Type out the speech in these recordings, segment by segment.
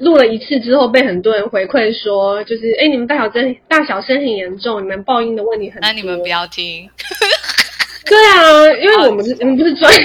录了一次之后，被很多人回馈说，就是哎，你们大小声大小声很严重，你们爆音的问题很多。那你们不要听。对啊，因为我们是我们不是专业，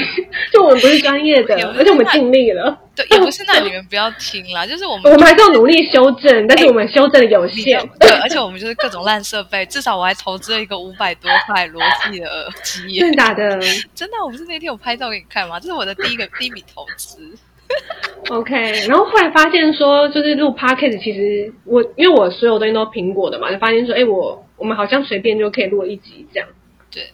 就我们不是专业的，而且我们尽力了。对，也不是那你们不要听啦，就是我们我们还是要努力修正，但是我们修正的有限。对，而且我们就是各种烂设备，至少我还投资了一个五百多块罗技的耳机。真的假的？真的，我不是那天有拍照给你看吗？这是我的第一个第一笔投资。OK，然后后来发现说，就是录 Podcast，其实我因为我所有东西都苹果的嘛，就发现说，哎，我我们好像随便就可以录一集这样。对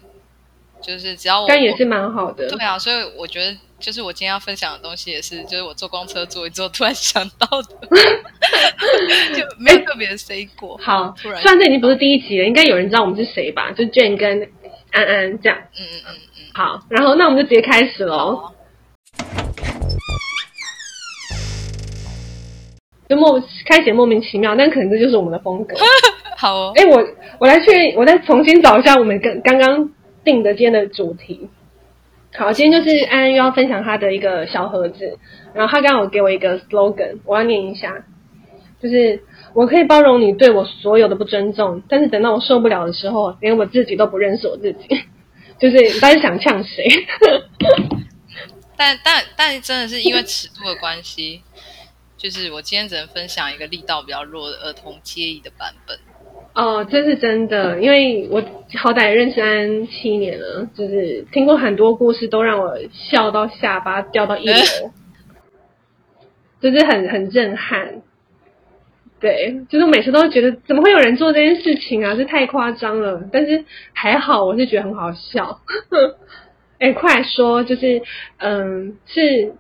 就是只要我，但也是蛮好的。对啊，所以我觉得，就是我今天要分享的东西，也是就是我坐公车坐一坐，突然想到的，就没有特别的 say 过。好，突然，虽然这已经不是第一集了，应该有人知道我们是谁吧？就 Jane 跟安安这样。嗯嗯嗯嗯。好，然后那我们就直接开始喽。就莫开始莫名其妙，但可能这就是我们的风格。好哦。哎，我我来去，我再重新找一下我们刚刚刚。定的今天的主题，好，今天就是安安又要分享他的一个小盒子，然后他刚刚有给我一个 slogan，我要念一下，就是我可以包容你对我所有的不尊重，但是等到我受不了的时候，连我自己都不认识我自己，就是你到底想呛谁？但但但真的是因为尺度的关系，就是我今天只能分享一个力道比较弱的儿童介意的版本。哦，这是真的，因为我好歹认识安安七年了，就是听过很多故事，都让我笑到下巴掉到一楼，就是很很震撼。对，就是每次都觉得怎么会有人做这件事情啊？这太夸张了。但是还好，我是觉得很好笑。哎，快说，就是嗯，是。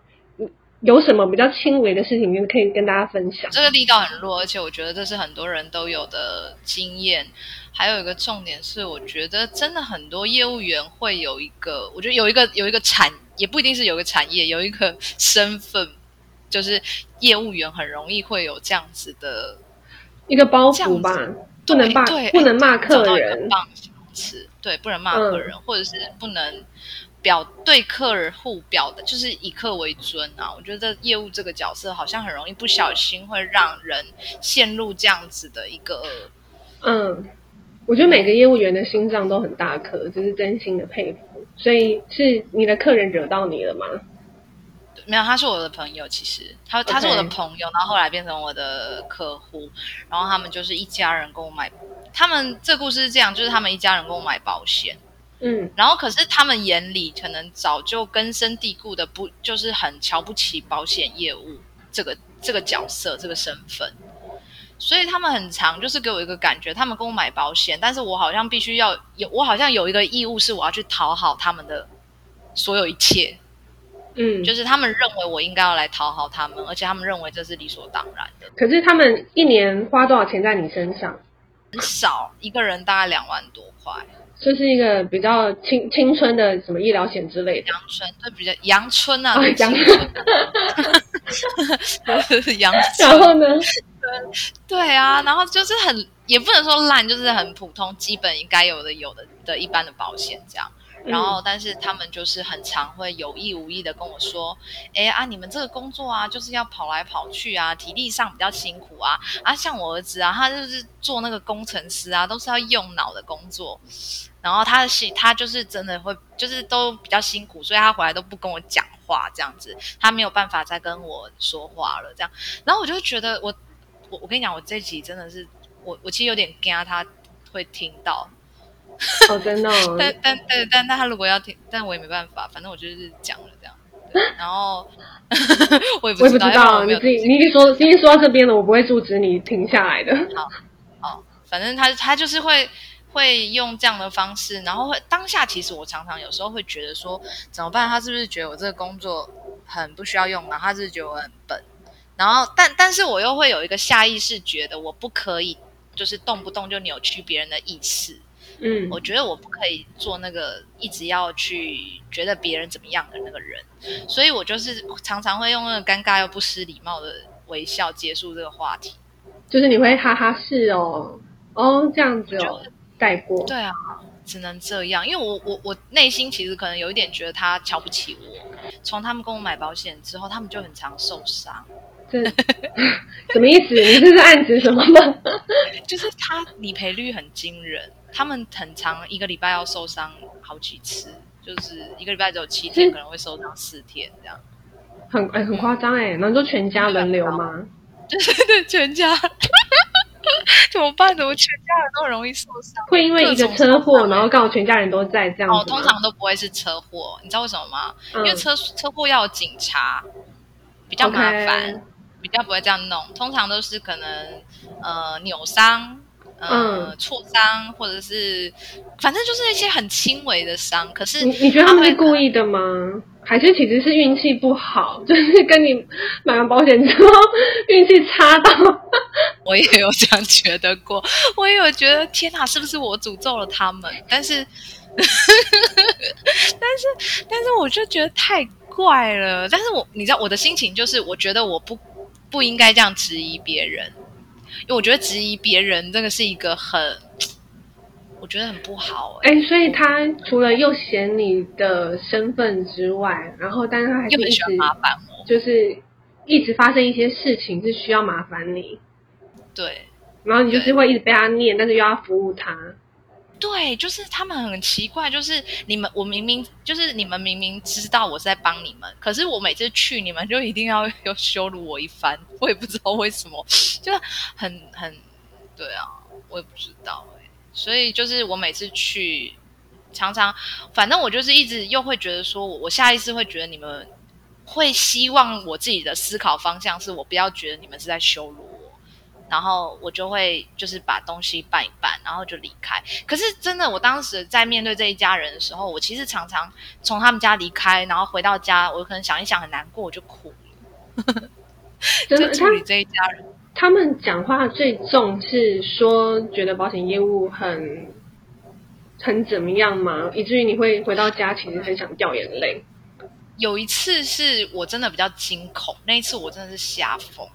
有什么比较轻微的事情，可以跟大家分享？这个力道很弱，而且我觉得这是很多人都有的经验。还有一个重点是，我觉得真的很多业务员会有一个，我觉得有一个有一个产，也不一定是有一个产业，有一个身份，就是业务员很容易会有这样子的一个包袱吧，不能骂，不能骂客人，对，不能骂客人，嗯、或者是不能。表对客户表的，就是以客为尊啊！我觉得业务这个角色好像很容易不小心会让人陷入这样子的一个……嗯，我觉得每个业务员的心脏都很大颗，就是真心的佩服。所以是你的客人惹到你了吗？没有，他是我的朋友。其实他他是我的朋友.然后后来变成我的客户，然后他们就是一家人跟我买。他们这故事是这样，就是他们一家人跟我买保险。嗯，然后可是他们眼里可能早就根深蒂固的不就是很瞧不起保险业务这个这个角色这个身份，所以他们很常就是给我一个感觉，他们跟我买保险，但是我好像必须要有我好像有一个义务是我要去讨好他们的所有一切，嗯，就是他们认为我应该要来讨好他们，而且他们认为这是理所当然的。可是他们一年花多少钱在你身上？很少，一个人大概两万多块。这是一个比较青青春的什么医疗险之类的，阳春，对，比较阳春啊，阳春，阳春。然后呢？对对啊，然后就是很，也不能说烂，就是很普通，基本应该有的有的的一般的保险这样。然后，但是他们就是很常会有意无意的跟我说：“哎啊，你们这个工作啊，就是要跑来跑去啊，体力上比较辛苦啊。啊，像我儿子啊，他就是做那个工程师啊，都是要用脑的工作。然后他的他就是真的会，就是都比较辛苦，所以他回来都不跟我讲话，这样子，他没有办法再跟我说话了。这样，然后我就觉得我，我我跟你讲，我这集真的是，我我其实有点惊他会听到。”哦，真的、哦。但但但但他如果要听，但我也没办法，反正我就是讲了这样。然后 我也不知道，知道你自己你已经说已经说到这边了，我不会阻止你停下来的。好，好，反正他他就是会会用这样的方式，然后会当下其实我常常有时候会觉得说怎么办？他是不是觉得我这个工作很不需要用？然后他是，是觉得我很笨。然后但但是我又会有一个下意识觉得我不可以，就是动不动就扭曲别人的意思。嗯，我觉得我不可以做那个一直要去觉得别人怎么样的那个人，所以我就是常常会用那个尴尬又不失礼貌的微笑结束这个话题。就是你会哈哈是哦，哦这样子哦，带过。对啊，只能这样，因为我我我内心其实可能有一点觉得他瞧不起我。从他们跟我买保险之后，他们就很常受伤。这 什么意思？你这是暗指什么吗？就是他理赔率很惊人，他们很长一个礼拜要受伤好几次，就是一个礼拜只有七天，可能会受伤四天这样。很哎、欸，很夸张哎，难道全家轮流吗？对对对，全家。怎么办怎么全家人都很容易受伤。会因为一个车祸，然后刚好全家人都在这样子。哦，通常都不会是车祸，你知道为什么吗？嗯、因为车车祸要有警察，比较麻烦.比较不会这样弄。通常都是可能呃扭伤。呃、嗯，挫伤或者是，反正就是一些很轻微的伤。可是你你觉得他们是故意的吗？还是其实是运气不好？就是跟你买完保险之后运气差到？我也有这样觉得过，我也有觉得天哪，是不是我诅咒了他们？但是，但是，但是我就觉得太怪了。但是我你知道我的心情就是，我觉得我不不应该这样质疑别人。因为我觉得质疑别人这个是一个很，我觉得很不好哎、所以他除了又嫌你的身份之外，然后但是他还是一直麻烦我，就是一直发生一些事情是需要麻烦你。对，然后你就是会一直被他念，但是又要服务他。对，就是他们很奇怪，就是你们，我明明就是你们明明知道我是在帮你们，可是我每次去，你们就一定要又羞辱我一番，我也不知道为什么，就很很，对啊，我也不知道哎，所以就是我每次去，常常，反正我就是一直又会觉得说，我我下意识会觉得你们会希望我自己的思考方向是我不要觉得你们是在羞辱我。然后我就会就是把东西办一办，然后就离开。可是真的，我当时在面对这一家人的时候，我其实常常从他们家离开，然后回到家，我可能想一想很难过，我就哭了。真的，处理这一家人，他们讲话最重是说觉得保险业务很很怎么样吗？以至于你会回到家其实很想掉眼泪。有一次是我真的比较惊恐，那一次我真的是吓疯，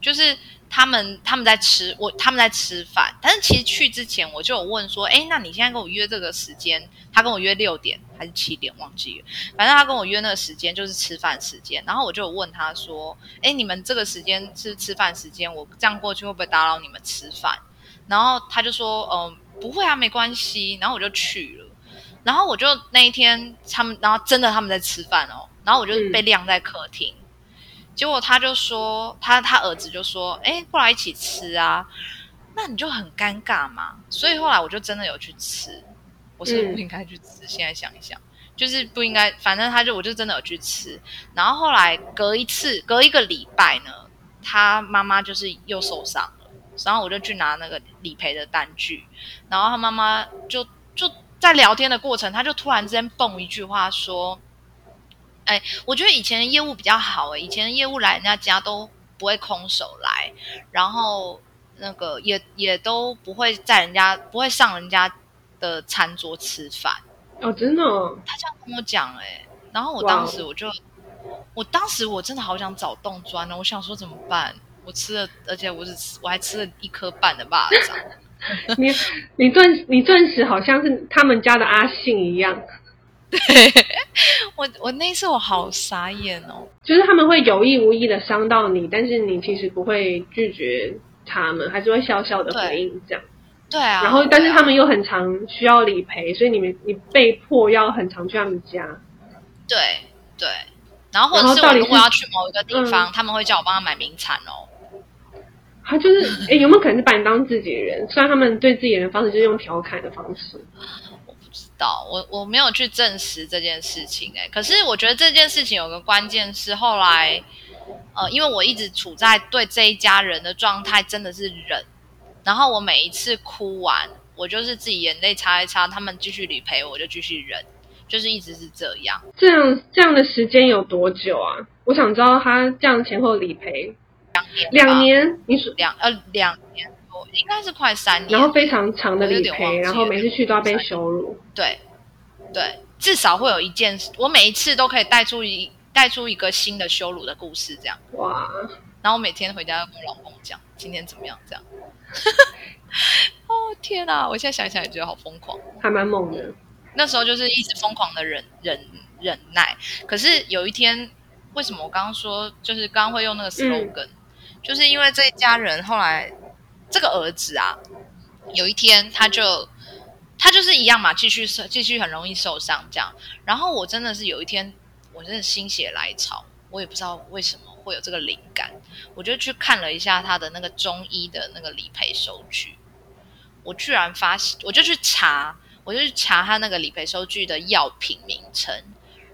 就是。他们他们在吃我他们在吃饭，但是其实去之前我就有问说，哎，那你现在跟我约这个时间？他跟我约六点还是七点？忘记了。反正他跟我约那个时间就是吃饭时间。然后我就有问他说，哎，你们这个时间是吃饭时间，我这样过去会不会打扰你们吃饭？然后他就说，嗯，不会啊，没关系。然后我就去了。然后我就那一天他们，然后真的他们在吃饭哦。然后我就被晾在客厅。嗯结果他就说，他他儿子就说，哎，过来一起吃啊，那你就很尴尬嘛。所以后来我就真的有去吃，我是不应该去吃。嗯、现在想一想，就是不应该，反正他就我就真的有去吃。然后后来隔一次，隔一个礼拜呢，他妈妈就是又受伤了，然后我就去拿那个理赔的单据，然后他妈妈就就在聊天的过程，他就突然之间蹦一句话说。哎，我觉得以前的业务比较好哎，以前的业务来人家家都不会空手来，然后那个也也都不会在人家不会上人家的餐桌吃饭哦，真的哦？他这样跟我讲哎，然后我当时我就，我当时我真的好想找洞钻呢，我想说怎么办？我吃了，而且我只吃我还吃了一颗半的蚂蚱，你你顿你顿时好像是他们家的阿信一样。对，我我那次我好傻眼哦，就是他们会有意无意的伤到你，但是你其实不会拒绝他们，还是会笑笑的回应这样。对啊，然后但是他们又很常需要理赔，所以你们你被迫要很常去他们家。对对，然后或者是我如果要去某一个地方，嗯、他们会叫我帮他买名产哦。他就是，哎，有没有可能是把你当自己的人？虽然他们对自己人的方式就是用调侃的方式。到我我没有去证实这件事情哎、欸，可是我觉得这件事情有个关键是后来，呃，因为我一直处在对这一家人的状态真的是忍，然后我每一次哭完，我就是自己眼泪擦一擦，他们继续理赔，我就继续忍，就是一直是这样。这样这样的时间有多久啊？我想知道他这样前后理赔两年，两年，你说两呃两年。应该是快三年，然后非常长的理赔，然后每次去都要被羞辱。对，对，至少会有一件事，我每一次都可以带出一带出一个新的羞辱的故事，这样。哇！然后我每天回家要跟我老公讲今天怎么样，这样。哦天哪！我现在想想也觉得好疯狂，还蛮猛的。那时候就是一直疯狂的忍忍忍耐，可是有一天为什么我刚刚说就是刚刚会用那个 slogan，、嗯、就是因为这一家人后来这个儿子啊，有一天他就他就是一样嘛，继续受继续很容易受伤这样。然后我真的是有一天，我真的心血来潮，我也不知道为什么会有这个灵感，我就去看了一下他的那个中医的那个理赔收据，我居然发现，我就去查，我就去查他那个理赔收据的药品名称。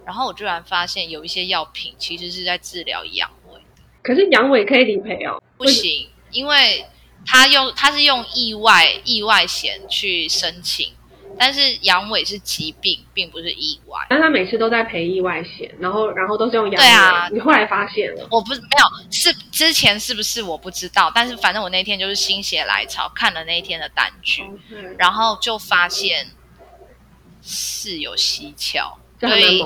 然后我居然发现有一些药品其实是在治疗阳痿，可是阳痿可以理赔哦？不行，因为他用他是用意外意外险去申请，但是阳痿是疾病，并不是意外。但他每次都在赔意外险，然后然后都是用阳痿。对啊，你后来发现了？我不是没有，是之前是不是我不知道，但是反正我那天就是心血来潮看了那一天的单据，Okay. 然后就发现是有蹊跷。所以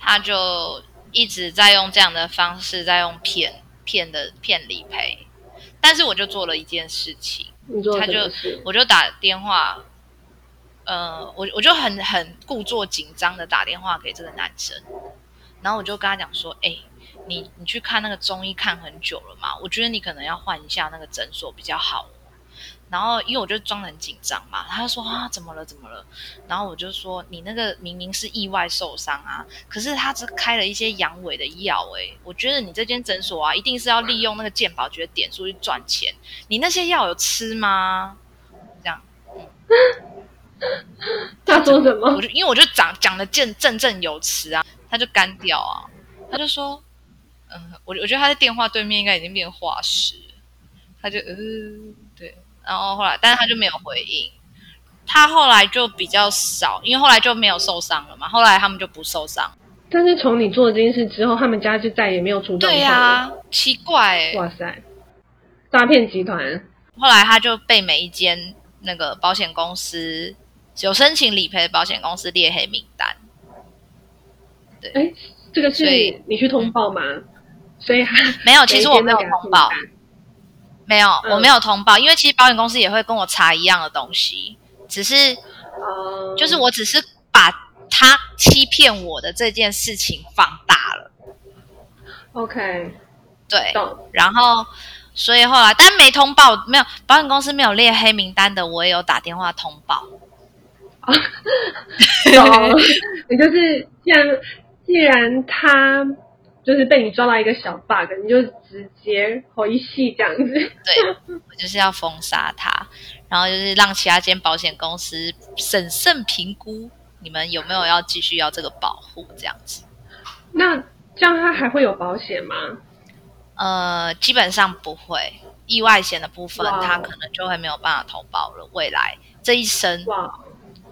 他就一直在用这样的方式，在用骗骗的骗理赔。但是我就做了一件事情，他就我就打电话，呃，我我就很很故作紧张的打电话给这个男生，然后我就跟他讲说：“哎，你你去看那个中医看很久了嘛？我觉得你可能要换一下那个诊所比较好。”然后，因为我就装得很紧张嘛，他就说啊，怎么了？怎么了？然后我就说，你那个明明是意外受伤啊，可是他只开了一些阳痿的药，哎，我觉得你这间诊所啊，一定是要利用那个健保局的点数去赚钱。你那些药有吃吗？这样，嗯、他说什么？我就因为我就讲讲的正振振有词啊，他就干掉啊，他就说，嗯，我我觉得他在电话对面应该已经变化石，他就呃，对。然后后来，但是他就没有回应。他后来就比较少，因为后来就没有受伤了嘛。后来他们就不受伤。但是从你做了这件事之后，他们家就再也没有出状况了。对呀、啊，奇怪哎！哇塞，诈骗集团。后来他就被每一间那个保险公司有申请理赔的保险公司列黑名单。对，哎，这个是你去通报吗？所以，所以还没有，其实我没有通报。没有，我没有通报，嗯、因为其实保险公司也会跟我查一样的东西，只是，嗯、就是我只是把他欺骗我的这件事情放大了。OK，对，然后所以后来，但没通报，没有保险公司没有列黑名单的，我也有打电话通报。懂，也就是既然既然他。就是被你抓到一个小 bug，你就直接回戏这样子。对，我就是要封杀他，然后就是让其他间保险公司审慎评估你们有没有要继续要这个保护这样子。那这样他还会有保险吗？呃，基本上不会，意外险的部分他可能就会没有办法投保了。未来这一生。哇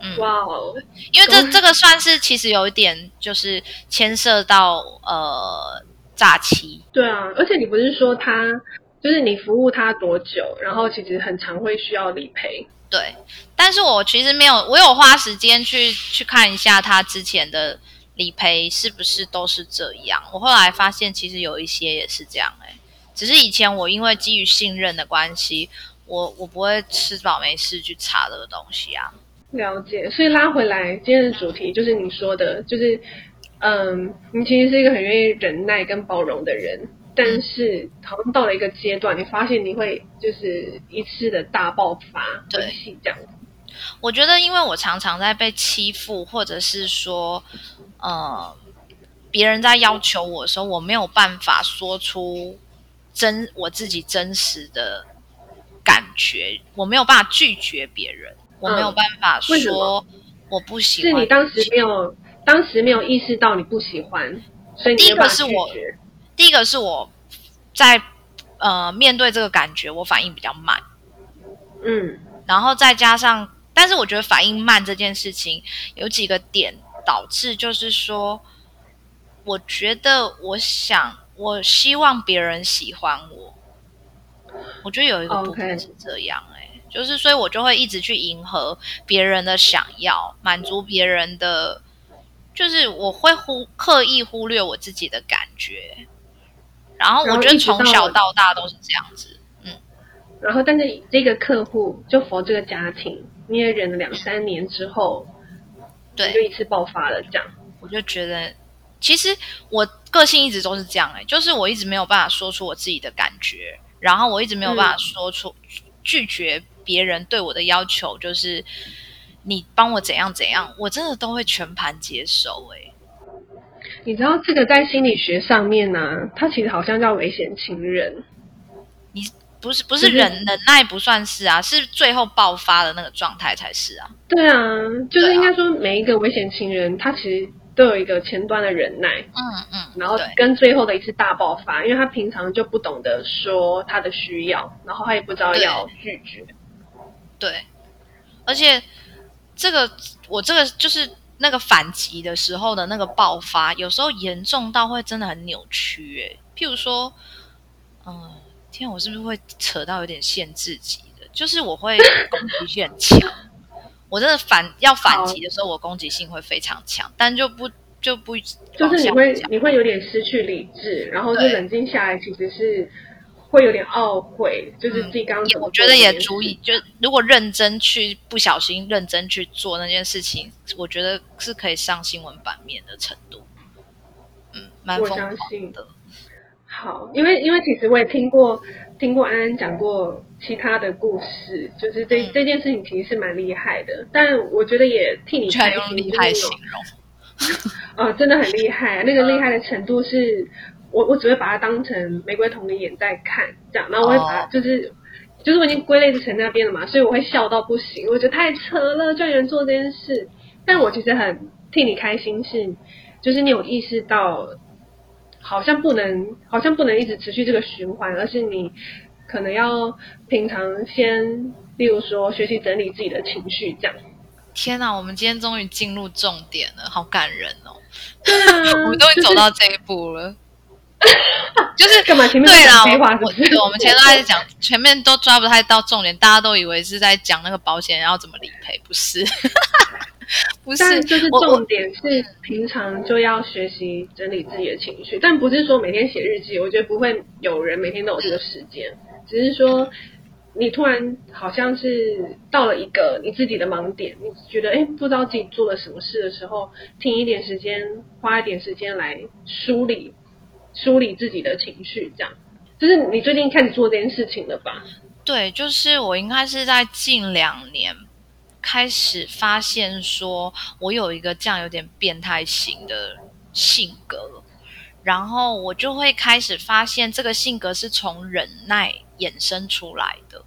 嗯，哇哦！因为这这个算是其实有一点，就是牵涉到呃诈欺。对啊，而且你不是说他就是你服务他多久，然后其实很常会需要理赔。对，但是我其实没有，我有花时间去去看一下他之前的理赔是不是都是这样。我后来发现其实有一些也是这样，欸，哎，只是以前我因为基于信任的关系，我我不会吃饱没事去查这个东西啊。了解，所以拉回来，今天的主题就是你说的，就是，嗯，你其实是一个很愿意忍耐跟包容的人，但是好像到了一个阶段，你发现你会就是一次的大爆发，对，这样。我觉得，因为我常常在被欺负，或者是说，呃，别人在要求我的时候，我没有办法说出真我自己真实的感觉，我没有办法拒绝别人。我没有办法说我不喜欢，是你当时没有，当时没有意识到你不喜欢，所以你第一个是我，第一个是我在呃面对这个感觉，我反应比较慢，嗯，然后再加上，但是我觉得反应慢这件事情有几个点导致，就是说，我觉得我想，我希望别人喜欢我，我觉得有一个部分是这样。就是，所以我就会一直去迎合别人的想要，满足别人的，就是我会忽刻意忽略我自己的感觉。然后我觉得从小到大都是这样子，嗯。然后，但是这个客户就 for 这个家庭，你也忍了两三年之后，对，就一次爆发了，这样。我就觉得其实我个性一直都是这样哎、欸，就是我一直没有办法说出我自己的感觉，然后我一直没有办法说出、嗯、拒绝别人对我的要求，就是你帮我怎样怎样，我真的都会全盘接受哎、欸。你知道这个在心理学上面呢、啊，它其实好像叫危险情人。你不是不是忍忍耐不算是啊，是最后爆发的那个状态才是啊。对啊，就是应该说每一个危险情人，他其实。都有一个前端的忍耐，嗯嗯，然后跟最后的一次大爆发，因为他平常就不懂得说他的需要，然后他也不知道要拒绝，对，而且这个我这个就是那个反击的时候的那个爆发，有时候严重到会真的很扭曲，哎，譬如说，嗯，天，我是不是会扯到有点限制级的？就是我会攻击性很强。我真的反要反击的时候，我攻击性会非常强，但就不就不就是你会你会有点失去理智，然后就冷静下来，其实是会有点懊悔，就是自己刚刚我觉得也足以，就如果认真去不小心认真去做那件事情，我觉得是可以上新闻版面的程度。嗯，蛮疯狂的。好，因为因为其实我也听过。听过安安讲过其他的故事，就是这、嗯、这件事情其实是蛮厉害的，但我觉得也替你开心。厉害形容，哦，真的很厉害，那个厉害的程度是，我我只会把它当成玫瑰瞳铃眼在看，这样，然后我会把它就是、哦、就是我已经归类成那边了嘛，所以我会笑到不行，我觉得太扯了，就有人做这件事，但我其实很替你开心是，是就是你有意识到。好像不能，好像不能一直持续这个循环，而是你可能要平常先，例如说学习整理自己的情绪，这样。天哪，我们今天终于进入重点了，好感人哦！对啊，我们终于走到这一步了。就是 干嘛？前面对啦，我对，我们前面都在讲，前面都抓不太到重点，大家都以为是在讲那个保险要怎么理赔，不是？不是，但就是重点是平常就要学习整理自己的情绪，但不是说每天写日记。我觉得不会有人每天都有这个时间，只是说你突然好像是到了一个你自己的盲点，你觉得哎，不知道自己做了什么事的时候，停一点时间，花一点时间来梳理梳理自己的情绪，这样。就是你最近开始做这件事情了吧？对，就是我应该是在近两年。开始发现说，我有一个这样有点变态型的性格，然后我就会开始发现这个性格是从忍耐衍生出来的。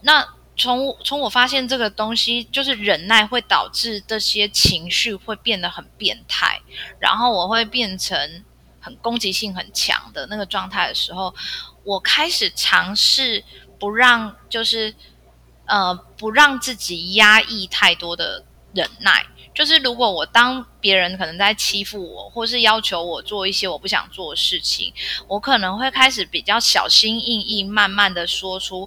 那从从我发现这个东西，就是忍耐会导致这些情绪会变得很变态，然后我会变成很攻击性很强的那个状态的时候，我开始尝试不让就是。呃，不让自己压抑太多的忍耐，就是如果我当别人可能在欺负我，或是要求我做一些我不想做的事情，我可能会开始比较小心翼翼，慢慢的说出，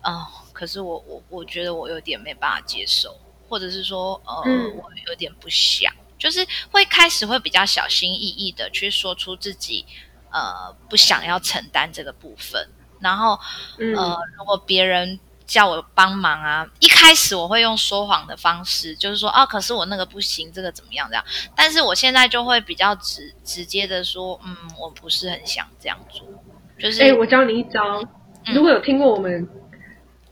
呃，可是我我我觉得我有点没办法接受，或者是说，呃，嗯、我有点不想，就是会开始会比较小心翼翼的去说出自己，呃，不想要承担这个部分，然后，嗯、呃，如果别人。叫我帮忙啊！一开始我会用说谎的方式，就是说啊，可是我那个不行，这个怎么样这样？但是我现在就会比较直直接的说，嗯，我不是很想这样做。就是，哎，我教你一招，如果有听过我们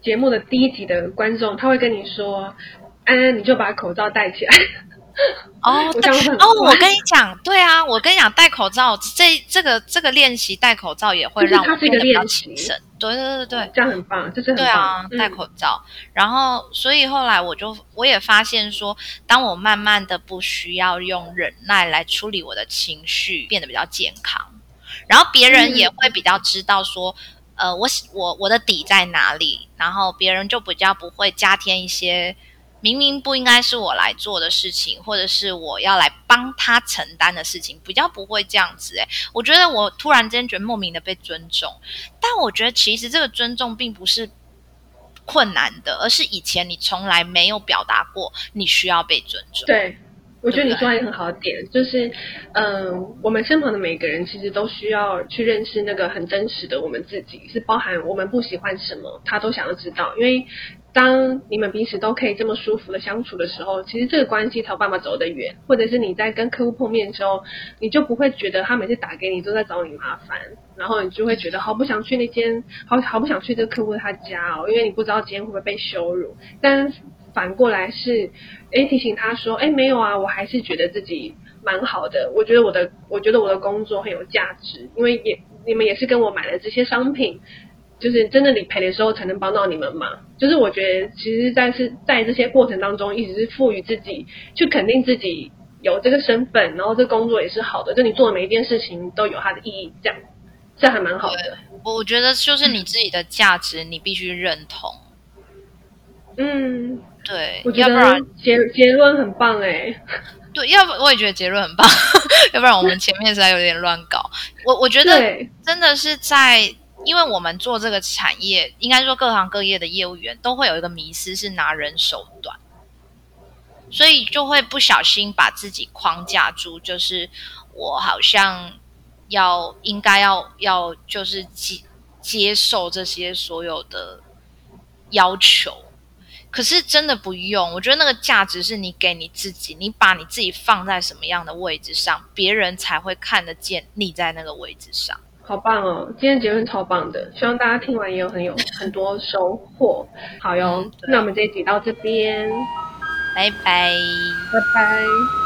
节目的第一集的观众，他会跟你说，安安，你就把口罩戴起来。哦，对哦，我跟你讲，对啊，我跟你讲，戴口罩这这个这个练习戴口罩也会让我变得比较谨慎。对对对对，这样很棒，这是很棒。对啊，戴口罩，嗯、然后所以后来我就我也发现说，当我慢慢的不需要用忍耐来处理我的情绪，变得比较健康，然后别人也会比较知道说，嗯、呃，我我我的底在哪里，然后别人就比较不会加添一些。明明不应该是我来做的事情，或者是我要来帮他承担的事情，比较不会这样子诶，我觉得我突然间觉得莫名的被尊重，但我觉得其实这个尊重并不是困难的，而是以前你从来没有表达过你需要被尊重。对，我觉得你说的一个很好的点，就是，嗯、呃，我们身旁的每个人其实都需要去认识那个很真实的我们自己，是包含我们不喜欢什么，他都想要知道。因为当你们彼此都可以这么舒服的相处的时候，其实这个关系才有办法走得远。或者是你在跟客户碰面的时候，你就不会觉得他每次打给你都在找你麻烦，然后你就会觉得好不想去那间，好好不想去这个客户他家哦，因为你不知道今天会不会被羞辱。但反过来是，哎，提醒他说，哎，没有啊，我还是觉得自己蛮好的。我觉得我的，我觉得我的工作很有价值，因为也你们也是跟我买了这些商品，就是真的理赔的时候才能帮到你们嘛。就是我觉得，其实在是在这些过程当中，一直是赋予自己，去肯定自己有这个身份，然后这工作也是好的，就你做的每一件事情都有它的意义，这样，这样还蛮好的。我觉得就是你自己的价值，你必须认同。嗯。对，我觉得要不然结结论很棒哎。对，要不我也觉得结论很棒，要不然我们前面实在有点乱搞。我我觉得真的是在，因为我们做这个产业，应该说各行各业的业务员都会有一个迷思，是拿人手短，所以就会不小心把自己框架住，就是我好像要应该要要就是接接受这些所有的要求。可是真的不用，我觉得那个价值是你给你自己，你把你自己放在什么样的位置上，别人才会看得见你在那个位置上。好棒哦，今天结论超棒的，希望大家听完也有很有很多收获。好哟，嗯、那我们这一集到这边，拜拜，拜拜。